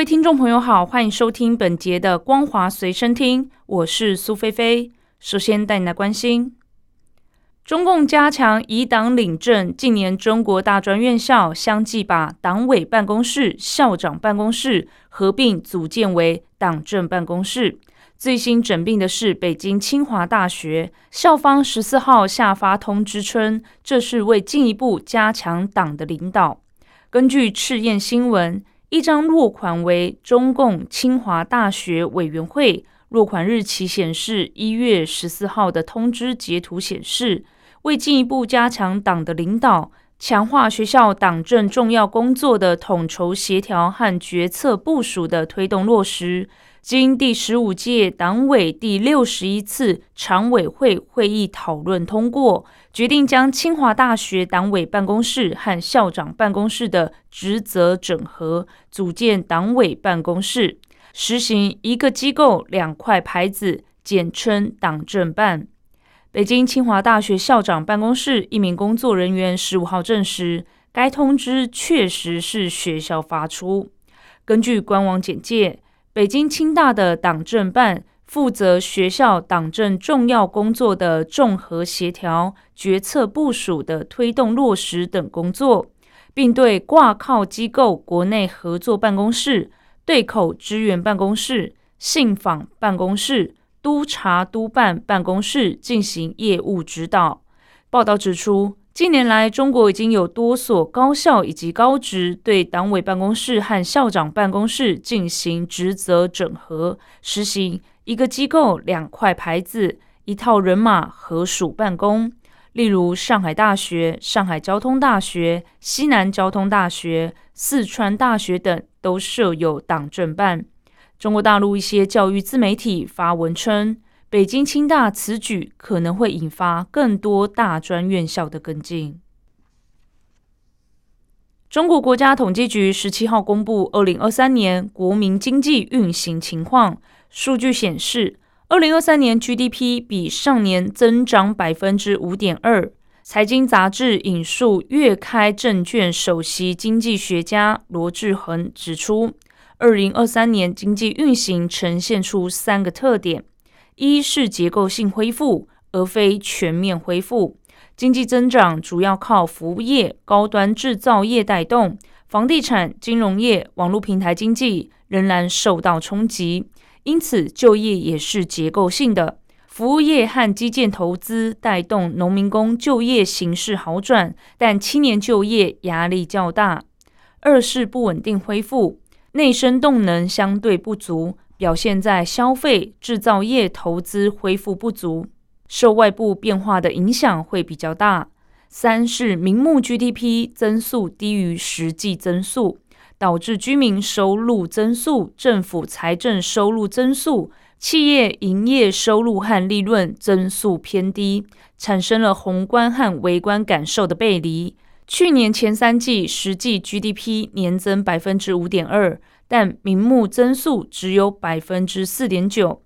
位听众朋友好，欢迎收听本节的《光华随身听》，我是苏菲菲。首先带你来关心，中共加强以党领政，近年中国大专院校相继把党委办公室、校长办公室合并组建为党政办公室。最新整并的是北京清华大学校方十四号下发通知称，这是为进一步加强党的领导。根据赤焰新闻，一张落款为中共清华大学委员会，落款日期显示一月十四号的通知截图显示，为进一步加强党的领导，强化学校党政重要工作的统筹协调和决策部署的推动落实。经第十五届党委第六十一次常委会会议讨论通过，决定将清华大学党委办公室和校长办公室的职责整合，组建党委办公室，实行一个机构两块牌子，简称党政办。北京清华大学校长办公室一名工作人员十五号证实，该通知确实是学校发出。根据官网简介。北京清大的党政办负责学校党政重要工作的综合协调、决策部署的推动落实等工作，并对挂靠机构国内合作办公室、对口支援办公室、信访办公室、督察督办办公室进行业务指导。报道指出。近年来，中国已经有多所高校以及高职对党委办公室和校长办公室进行职责整合，实行一个机构两块牌子、一套人马合署办公。例如，上海大学、上海交通大学、西南交通大学、四川大学等都设有党政办。中国大陆一些教育自媒体发文称。北京清大此举可能会引发更多大专院校的跟进。中国国家统计局十七号公布二零二三年国民经济运行情况，数据显示，二零二三年 GDP 比上年增长百分之五点二。财经杂志引述粤开证券首席经济学家罗志恒指出，二零二三年经济运行呈现出三个特点。一是结构性恢复，而非全面恢复。经济增长主要靠服务业、高端制造业带动，房地产、金融业、网络平台经济仍然受到冲击。因此，就业也是结构性的。服务业和基建投资带动农民工就业形势好转，但青年就业压力较大。二是不稳定恢复，内生动能相对不足。表现在消费、制造业投资恢复不足，受外部变化的影响会比较大。三是明目 GDP 增速低于实际增速，导致居民收入增速、政府财政收入增速、企业营业收入和利润增速偏低，产生了宏观和微观感受的背离。去年前三季实际 GDP 年增百分之五点二。但明目增速只有百分之四点九。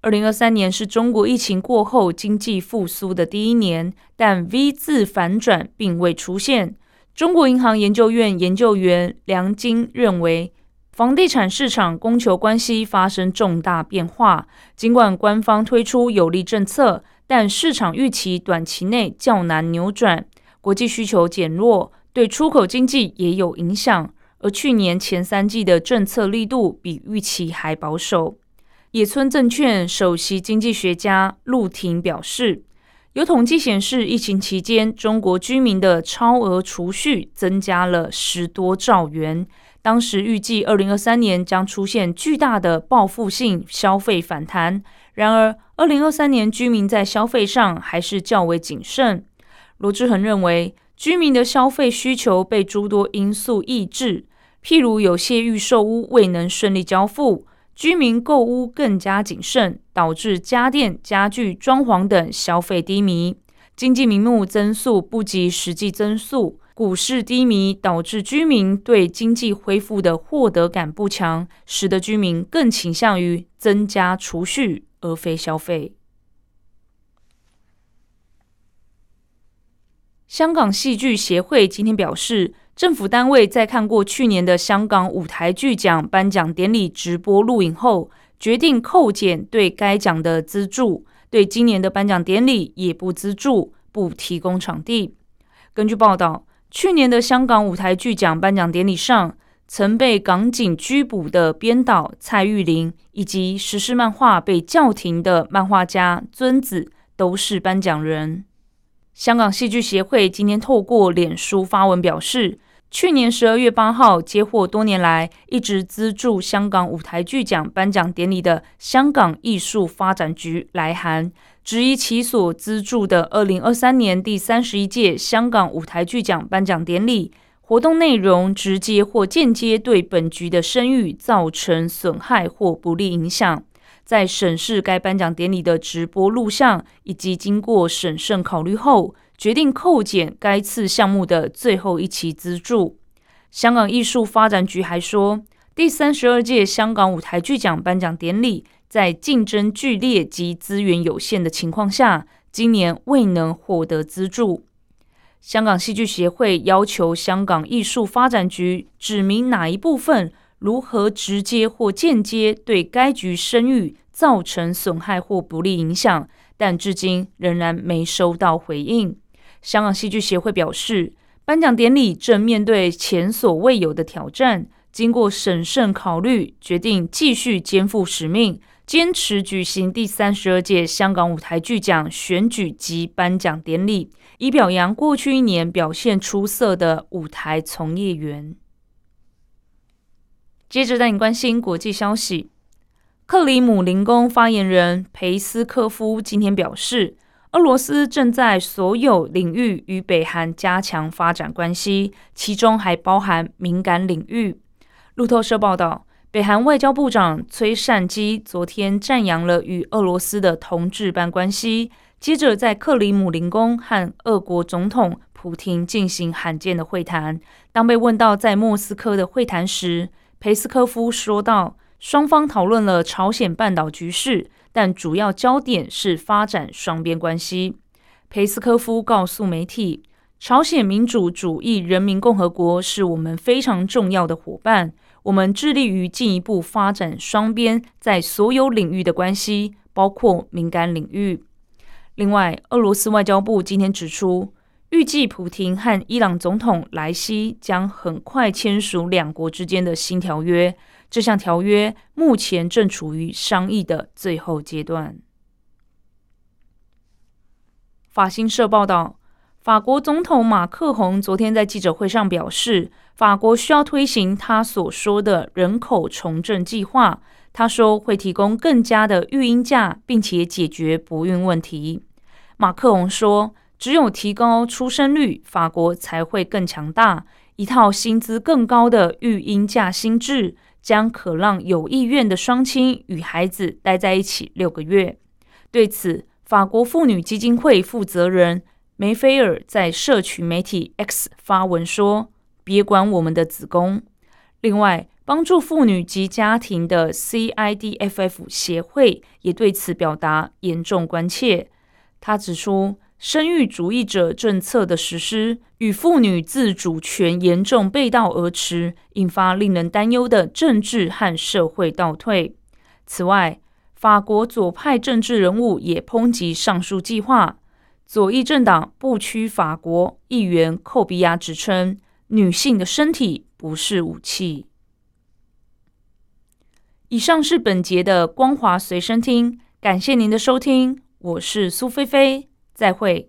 二零二三年是中国疫情过后经济复苏的第一年，但 V 字反转并未出现。中国银行研究院研究员梁晶认为，房地产市场供求关系发生重大变化。尽管官方推出有利政策，但市场预期短期内较难扭转。国际需求减弱，对出口经济也有影响。而去年前三季的政策力度比预期还保守。野村证券首席经济学家陆婷表示，有统计显示，疫情期间中国居民的超额储蓄增加了十多兆元。当时预计二零二三年将出现巨大的报复性消费反弹。然而，二零二三年居民在消费上还是较为谨慎。罗志恒认为。居民的消费需求被诸多因素抑制，譬如有些预售屋未能顺利交付，居民购屋更加谨慎，导致家电、家具、装潢等消费低迷，经济名目增速不及实际增速。股市低迷导致居民对经济恢复的获得感不强，使得居民更倾向于增加储蓄而非消费。香港戏剧协会今天表示，政府单位在看过去年的香港舞台剧奖颁奖典礼直播录影后，决定扣减对该奖的资助，对今年的颁奖典礼也不资助，不提供场地。根据报道。去年的香港舞台剧奖颁奖典礼上，曾被港警拘捕的编导蔡玉玲，以及实施漫画被叫停的漫画家尊子，都是颁奖人。香港戏剧协会今天透过脸书发文表示，去年十二月八号接获多年来一直资助香港舞台剧奖颁奖典礼的香港艺术发展局来函。质疑其所资助的二零二三年第三十一届香港舞台剧奖颁奖典礼活动内容，直接或间接对本局的声誉造成损害或不利影响。在审视该颁奖典礼的直播录像以及经过审慎考虑后，决定扣减该次项目的最后一期资助。香港艺术发展局还说，第三十二届香港舞台剧奖颁奖典礼。在竞争剧烈及资源有限的情况下，今年未能获得资助。香港戏剧协会要求香港艺术发展局指明哪一部分如何直接或间接对该局声誉造成损害或不利影响，但至今仍然没收到回应。香港戏剧协会表示，颁奖典礼正面对前所未有的挑战，经过审慎考虑，决定继续肩负使命。坚持举行第三十二届香港舞台剧奖选举及颁奖典礼，以表扬过去一年表现出色的舞台从业员。接着带你关心国际消息，克里姆林宫发言人佩斯科夫今天表示，俄罗斯正在所有领域与北韩加强发展关系，其中还包含敏感领域。路透社报道。北韩外交部长崔善基昨天赞扬了与俄罗斯的同志般关系，接着在克里姆林宫和俄国总统普廷进行罕见的会谈。当被问到在莫斯科的会谈时，佩斯科夫说道：“双方讨论了朝鲜半岛局势，但主要焦点是发展双边关系。”佩斯科夫告诉媒体：“朝鲜民主主义人民共和国是我们非常重要的伙伴。”我们致力于进一步发展双边在所有领域的关系，包括敏感领域。另外，俄罗斯外交部今天指出，预计普廷和伊朗总统莱西将很快签署两国之间的新条约。这项条约目前正处于商议的最后阶段。法新社报道。法国总统马克宏昨天在记者会上表示，法国需要推行他所说的人口重振计划。他说会提供更加的育婴假，并且解决不孕问题。马克宏说，只有提高出生率，法国才会更强大。一套薪资更高的育婴假薪制，将可让有意愿的双亲与孩子待在一起六个月。对此，法国妇女基金会负责人。梅菲尔在社群媒体 X 发文说：“别管我们的子宫。”另外，帮助妇女及家庭的 CIDFF 协会也对此表达严重关切。他指出，生育主义者政策的实施与妇女自主权严重背道而驰，引发令人担忧的政治和社会倒退。此外，法国左派政治人物也抨击上述计划。左翼政党不屈法国议员寇比亚指称，女性的身体不是武器。以上是本节的光华随身听，感谢您的收听，我是苏菲菲，再会。